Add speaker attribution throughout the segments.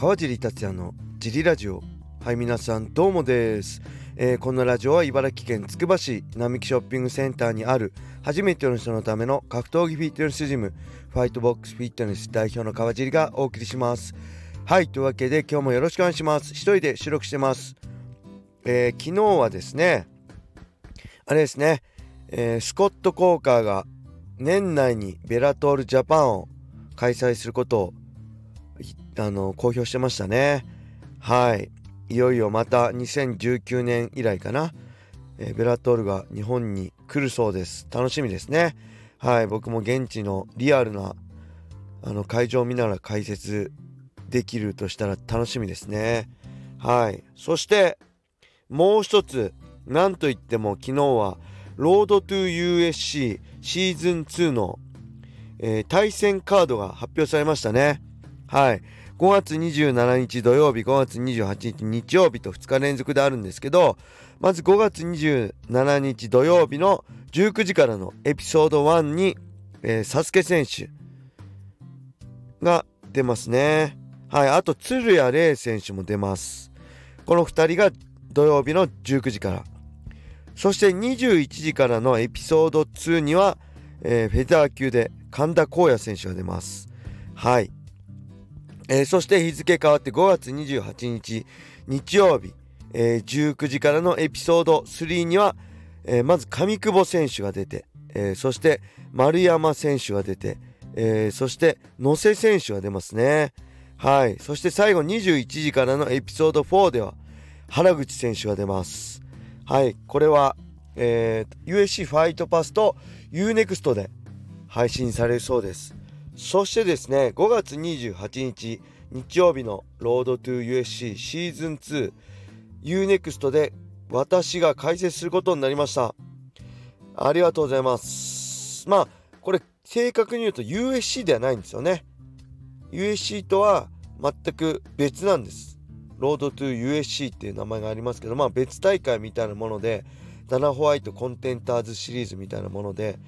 Speaker 1: 川尻達也のジリラジオ。はい皆さんどうもです、えー、このラジオは茨城県つくば市並木ショッピングセンターにある初めての人のための格闘技フィットネスジムファイトボックスフィットネス代表の川尻がお送りします。はいというわけで今日もよろしくお願いします。一人で収録してます、えー、昨日はですねあれですね、えー、スコット・コーカーが年内にベラトールジャパンを開催することをあの公表してましたね。はい。いよいよまた2019年以来かな、えー、ベラトールが日本に来るそうです。楽しみですね。はい。僕も現地のリアルなあの会場を見ながら解説できるとしたら楽しみですね。はい。そしてもう一つ何といっても昨日はロードトゥ USC シーズン2の、えー、対戦カードが発表されましたね。はい。5月27日土曜日、5月28日日曜日と2日連続であるんですけど、まず5月27日土曜日の19時からのエピソード1に、えー、サスケ選手が出ますね。はい、あと鶴谷玲選手も出ます。この2人が土曜日の19時から。そして21時からのエピソード2には、えー、フェザー級で神田光也選手が出ます。はい。えー、そして日付変わって5月28日日曜日、えー、19時からのエピソード3には、えー、まず上久保選手が出て、えそして丸山選手が出て、えそして野瀬選手が出ますね。はい。そして最後21時からのエピソード4では原口選手が出ます。はい。これは、え USC ファイトパスと UNEXT で配信されるそうです。そしてですね5月28日日曜日のロードトゥ USC シーズン 2UNEXT で私が解説することになりました。ありがとうございます。まあこれ正確に言うと USC ではないんですよね。USC とは全く別なんです。ロードトゥ USC っていう名前がありますけどまあ別大会みたいなものでダナホワイトコンテンターズシリーズみたいなもので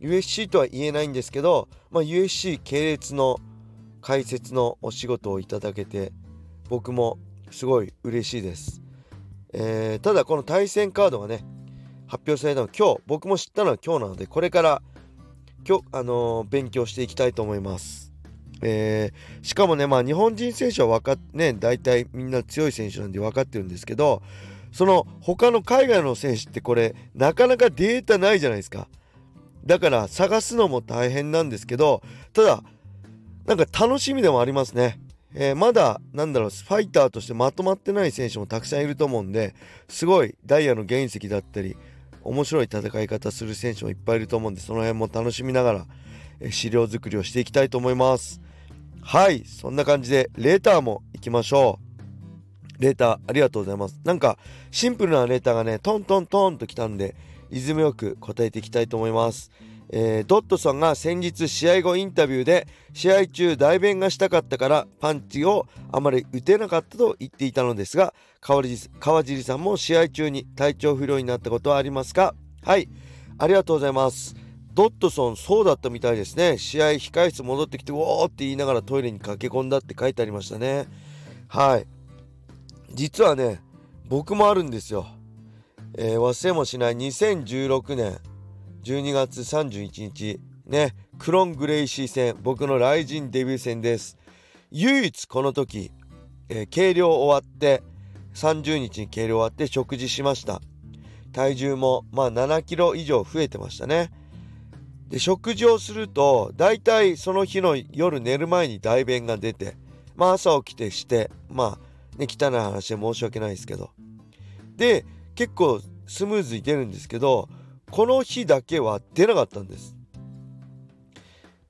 Speaker 1: USC とは言えないんですけど、まあ、USC 系列の解説のお仕事をいただけて僕もすごい嬉しいです、えー、ただこの対戦カードがね発表されたの今日僕も知ったのは今日なのでこれから今日、あのー、勉強していきたいと思います、えー、しかもねまあ日本人選手は分かね大体みんな強い選手なんで分かってるんですけどその他の海外の選手ってこれなかなかデータないじゃないですか。だから探すのも大変なんですけどただなんか楽しみでもありますね、えー、まだなんだろうファイターとしてまとまってない選手もたくさんいると思うんですごいダイヤの原石だったり面白い戦い方する選手もいっぱいいると思うんでその辺も楽しみながら、え、資料作りをしていきたいと思います。はいそんな感じでレーターもいきましょう。レーターありがとうございます。なんかシンプルなレーターがねトントントンときたんでリズムよく答えていきたいと思います。えー、ドットさんが先日試合後インタビューで試合中代弁がしたかったからパンチをあまり打てなかったと言っていたのですが川尻さんも試合中に体調不良になったことはありますか？はい。ありがとうございます。ドットソンそうだったみたいですね。試合控室戻ってきてウォーって言いながらトイレに駆け込んだって書いてありましたね。はい。実はね僕もあるんですよ。えー、忘れもしない2016年12月31日ねクロン・グレイシー戦僕の雷神デビュー戦です。唯一この時、えー、計量終わって30日に計量終わって食事しました。体重もまあ7キロ以上増えてましたね。で食事をすると大体その日の夜寝る前に大便が出てまあ朝起きてしてまあね汚い話で申し訳ないですけど。で結構スムーズに出るんですけどこの日だけは出なかったんです。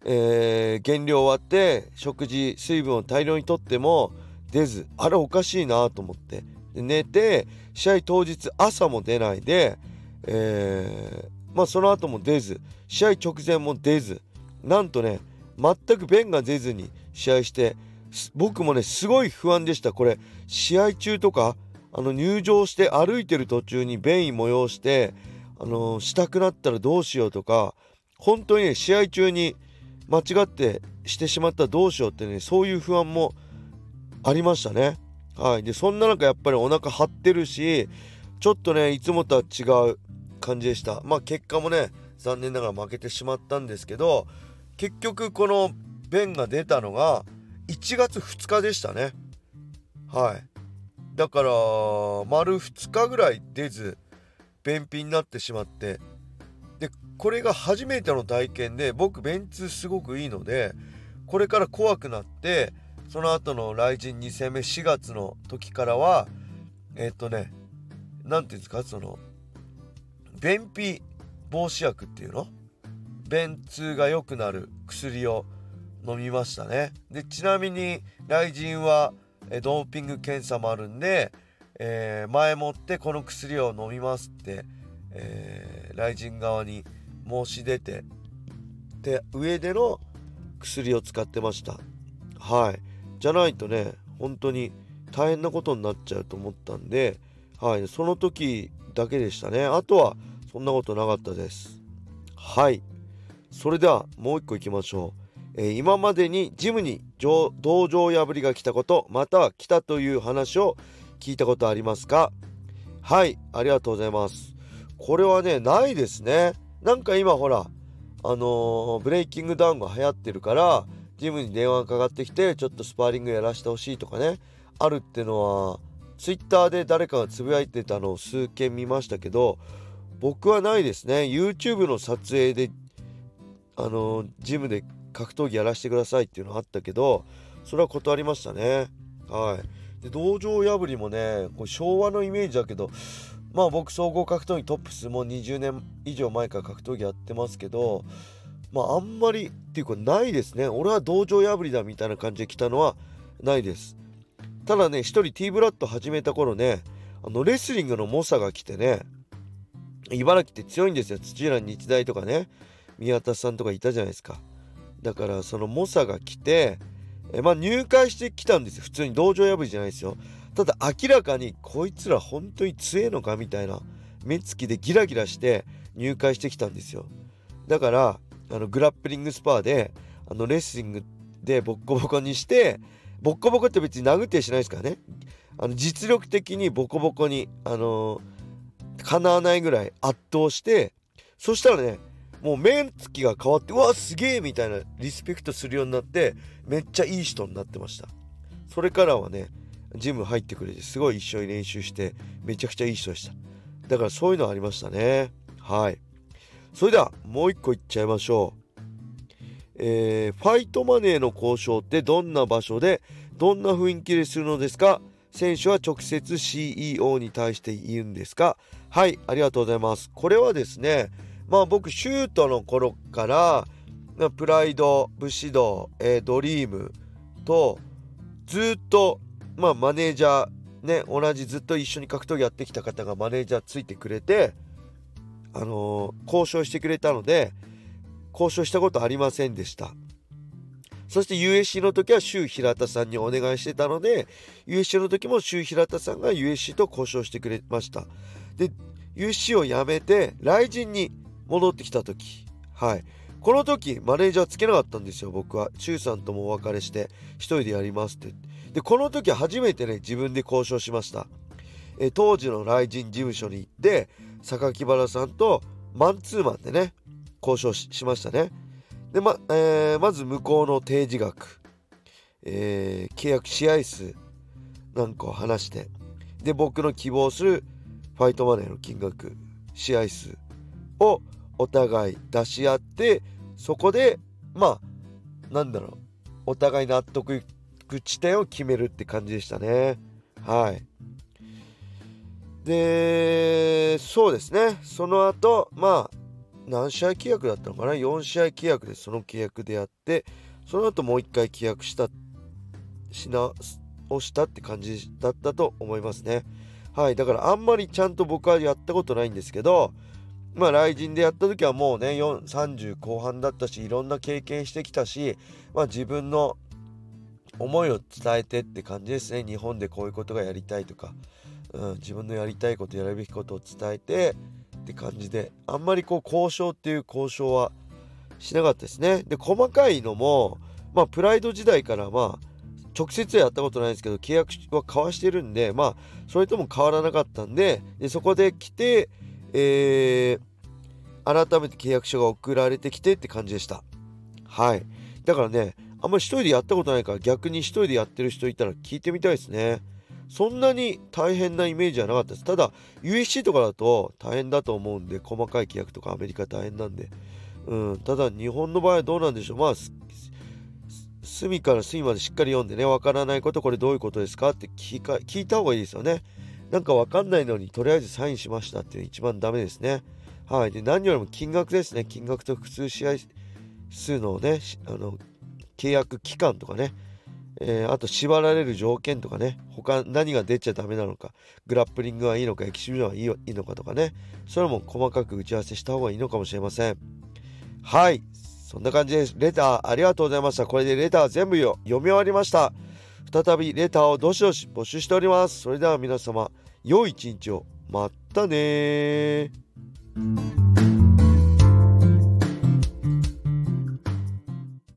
Speaker 1: えー、減量終わって食事水分を大量にとっても出ずあれおかしいなと思って寝て試合当日朝も出ないで、えー、まあその後も出ず試合直前も出ずなんとね全く便が出ずに試合して僕もねすごい不安でしたこれ試合中とかあの入場して歩いてる途中に便意催してあのしたくなったらどうしようとか本当にね試合中に間違ってしてしまったらどうしようってねそういう不安もありましたね。はい。でそんな中やっぱりお腹張ってるしちょっとねいつもとは違う感じでした。まあ結果もね残念ながら負けてしまったんですけど結局この便が出たのが1月2日でしたね。はい。だから丸2日ぐらい出ず便秘になってしまって。でこれが初めての体験で僕便通すごくいいのでこれから怖くなってその後の雷神2戦目4月の時からはえっ、とね何て言うんですかその便秘防止薬っていうの？便通が良くなる薬を飲みましたね。でちなみに雷神はドーピング検査もあるんで、えー、前もってこの薬を飲みますって、えー、雷神側に申し出てで上での薬を使ってました。はい。じゃないとね本当に大変なことになっちゃうと思ったんではい。その時だけでしたね。あとはそんなことなかったです。はい。それではもう一個いきましょう、え、今までにジムに道場破りが来たことまたは来たという話を聞いたことありますか？はいありがとうございます。これはねないですね。なんか今ほらあのー、ブレイキングダウンが流行ってるからジムに電話がかかってきてちょっとスパーリングやらせてほしいとかねあるってのはツイッターで誰かがつぶやいてたのを数件見ましたけど僕はないですね。YouTube の撮影であのー、ジムで格闘技やらせてくださいっていうのあったけどそれは断りましたね。はい。で道場破りもねこれ昭和のイメージだけどまあ僕総合格闘技トップスも20年以上前から格闘技やってますけどまああんまりっていうかないですね。俺は道場破りだみたいな感じで来たのはないです。ただね一人 T ブラッド始めた頃ねあのレスリングの猛者が来てね茨城って強いんですよ。土浦日大とかね宮田さんとかいたじゃないですか。だからその猛者が来てえまあ入会してきたんですよ。普通に道場破りじゃないですよ。ただ明らかにこいつら本当に強えのかみたいな目つきでギラギラして入会してきたんですよ。だからあのグラップリングスパーであのレスリングでボッコボコにしてボッコボコって別に殴ってしないですからね。あの実力的にボコボコにあのー、かなわないぐらい圧倒してそしたらねもう目つきが変わってうわすげえみたいなリスペクトするようになってめっちゃいい人になってました。それからはねジム入ってくれてすごい一緒に練習してめちゃくちゃいい人でした。だからそういうのありましたね。はい。それではもう一個いっちゃいましょう。えー、ファイトマネーの交渉ってどんな場所でどんな雰囲気でするのですか？選手は直接 CEO に対して言うんですか？はいありがとうございます。これはですねまあ僕シュートの頃からプライド武士道、えー、ドリームとずっとまあマネージャーね同じずっと一緒に格闘技やってきた方がマネージャーついてくれてあのー、交渉してくれたので交渉したことありませんでした。そして USC の時は周平田さんにお願いしてたので USC の時も周平田さんが USC と交渉してくれました。で USC を辞めて来人に戻ってきた時。はい。この時マネージャーつけなかったんですよ。僕は。周さんともお別れして一人でやりますって。でこの時初めてね自分で交渉しました。え当時の雷神事務所に。行って榊原さんとマンツーマンでね交渉しましたね。でま,、えー、まず向こうの提示額、えー、契約試合数。なんかを話して。で僕の希望するファイトマネーの金額。試合数。をお互い出し合ってそこでまあなんだろうお互い納得いく地点を決めるって感じでしたね。はい。でそうですね。その後まあ何試合契約だったのかな？4試合契約でその契約でやってその後もう一回契約したしなをしたって感じだったと思いますね。はい。だからあんまりちゃんと僕はやったことないんですけどまあ、雷神でやった時はもうね30後半だったしいろんな経験してきたし、まあ、自分の思いを伝えてって感じですね。日本でこういうことがやりたいとか、うん、自分のやりたいことやるべきことを伝えてって感じで。あんまりこう交渉っていう交渉はしなかったですね。で細かいのもまあプライド時代からまあ直接やったことないですけど契約は交わしてるんでまあそれとも変わらなかったんででそこで来て、えー、改めて契約書が送られてきてって感じでした。はい。だからねあんまり一人でやったことないから逆に一人でやってる人いたら聞いてみたいですね。そんなに大変なイメージはなかったです。ただ USC とかだと大変だと思うんで細かい規約とかアメリカ大変なんで。うん。ただ日本の場合はどうなんでしょう。まあ隅から隅までしっかり読んでね、わからないこと、これどういうことですかって聞か聞いた方がいいですよね。なんかわかんないのに、とりあえずサインしましたっていうの一番ダメですね。はい。で、何よりも金額ですね。金額と複数試合数のね、あの、契約期間とかね、えー、あと縛られる条件とかね、他何が出ちゃダメなのか、グラップリングはいいのか、エキシビジョンはいいのかとかね、それも細かく打ち合わせした方がいいのかもしれません。はい。そんな感じです。レターありがとうございました。これでレター全部読み終わりました。再びレターをどしどし募集しております。それでは皆様、良い一日を。またね